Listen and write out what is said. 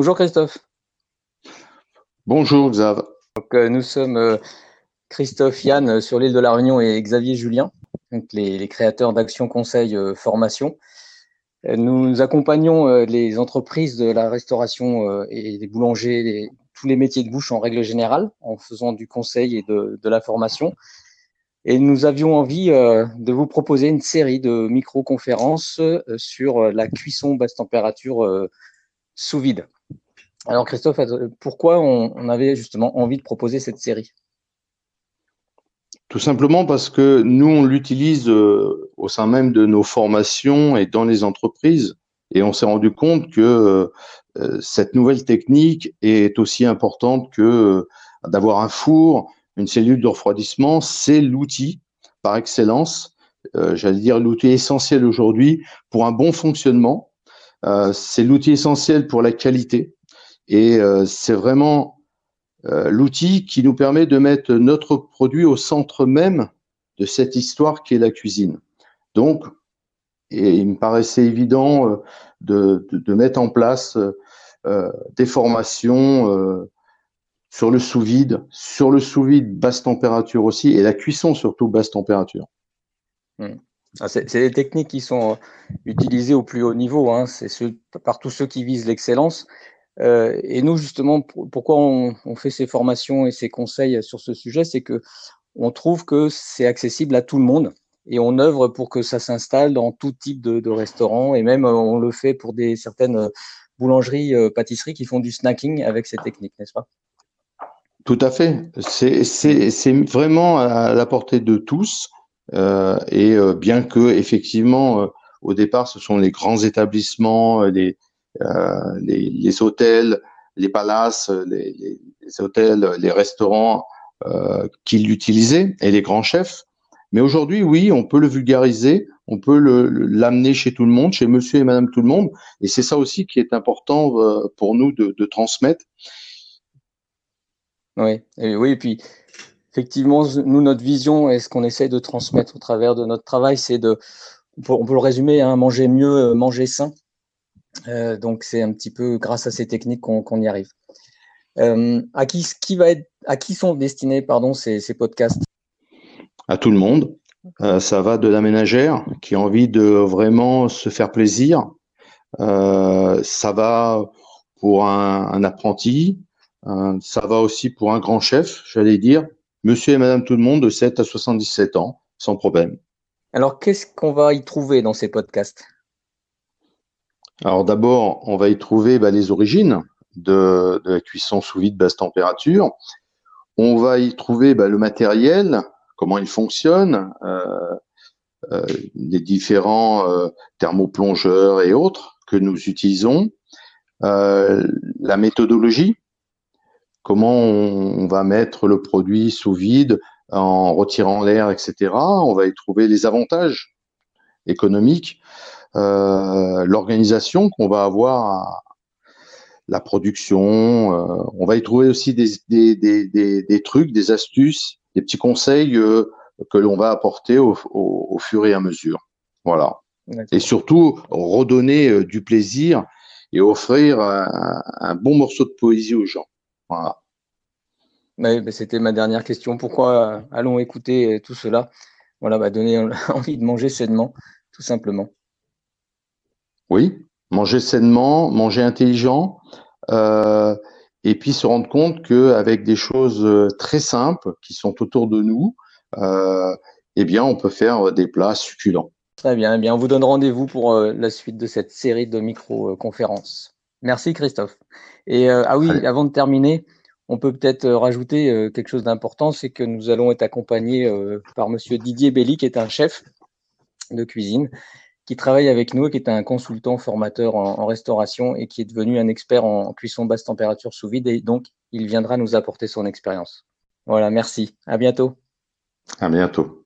bonjour Christophe. Bonjour Xav. nous sommes Christophe Yann sur l'île de la Réunion et Xavier Julien, les, créateurs d'Action Conseil Formation. Nous accompagnons les entreprises de la restauration et des boulangers, tous les métiers de bouche en règle générale, en faisant du conseil et de, de la formation. Et nous avions envie euh, de vous proposer une série de micro-conférences euh, sur euh, la cuisson basse température sous vide. Alors Christophe, pourquoi on, avait justement envie de proposer cette série? Tout simplement parce que nous, on l'utilise au sein même de nos formations et dans les entreprises. Et on s'est rendu compte que cette nouvelle technique est aussi importante que d'avoir un four, une cellule de refroidissement, c'est l'outil par excellence, euh, j'allais dire l'outil essentiel aujourd'hui pour un bon fonctionnement. Euh, c'est l'outil essentiel pour la qualité et euh, c'est vraiment l'outil qui nous permet de mettre notre produit au centre même de cette histoire qui est la cuisine. Donc, il me paraissait évident de, de mettre en place des formations sur le sous-vide, sur le sous-vide basse température aussi, et la cuisson surtout basse température. Hmm. Ah, c'est des techniques qui sont euh, utilisées au plus haut niveau, hein. c'est par tous ceux qui visent l'excellence. Euh, et nous, justement, pourquoi on, fait ces formations et ces conseils sur ce sujet, c'est que on trouve que c'est accessible à tout le monde et on œuvre pour que ça s'installe dans tout type de, de restaurants et même euh, on le fait pour des certaines boulangeries, pâtisseries qui font du snacking avec ces techniques, n'est-ce pas? Tout à fait. C'est vraiment à la portée de tous. Euh, et euh, bien que effectivement, euh, au départ, ce sont les grands établissements, les, les, les, hôtels, les palaces, les, hôtels, les restaurants qui l'utilisaient et les grands chefs. Mais aujourd'hui, oui, on peut le vulgariser, on peut l'amener chez tout le monde, chez Monsieur et Madame tout le monde. Et c'est ça aussi qui est important pour nous de, transmettre. Oui, et oui, et puis effectivement, nous, notre vision et ce qu'on essaie de transmettre au travers de notre travail, c'est de, on peut, le résumer, hein, manger mieux, euh, manger sain. Euh, donc c'est un petit peu grâce à ces techniques qu'on y arrive. Euh, à qui, qui va être, à qui sont destinés, pardon, ces, ces podcasts? À tout le monde. ça va de la ménagère qui a envie de vraiment se faire plaisir. ça va pour un, un apprenti, euh, ça va aussi pour un grand chef, j'allais dire, monsieur et madame tout le monde de 7 à 77 ans, sans problème. Alors, qu'est-ce qu'on va y trouver dans ces podcasts? Alors, d'abord, on va y trouver bah, les origines de, la cuisson sous vide basse température. On va y trouver bah, le matériel, comment il fonctionne, euh, euh, les différents euh, thermoplongeurs et autres que nous utilisons, la méthodologie, comment on, va mettre le produit sous vide en retirant l'air, etc. On va y trouver les avantages économiques, euh, l'organisation qu'on va avoir, la production. Euh, on va y trouver aussi des, des, des, des, trucs, des astuces, des petits conseils euh, que l'on va apporter au, au, fur et à mesure. Voilà. Et surtout, redonner du plaisir et offrir un bon morceau de poésie aux gens. Voilà. C'était ma dernière question. Pourquoi euh, allons écouter euh, tout cela? Voilà, bah, donner envie de manger sainement, tout simplement. Oui, manger sainement, manger intelligent, euh, et puis se rendre compte qu'avec des choses très simples qui sont autour de nous, eh bien, on peut faire des plats succulents. Très bien, eh bien on vous donne rendez-vous pour la suite de cette série de micro-conférences. Merci Christophe. Et euh, ah oui, avant de terminer, on peut peut-être euh, rajouter euh, quelque chose d'important, c'est que nous allons être accompagnés par Monsieur Didier Belli, qui est un chef de cuisine, qui travaille avec nous qui est un consultant formateur en, restauration et qui est devenu un expert en, cuisson basse température sous vide. Et donc, il viendra nous apporter son expérience. Voilà, merci. À bientôt. À bientôt.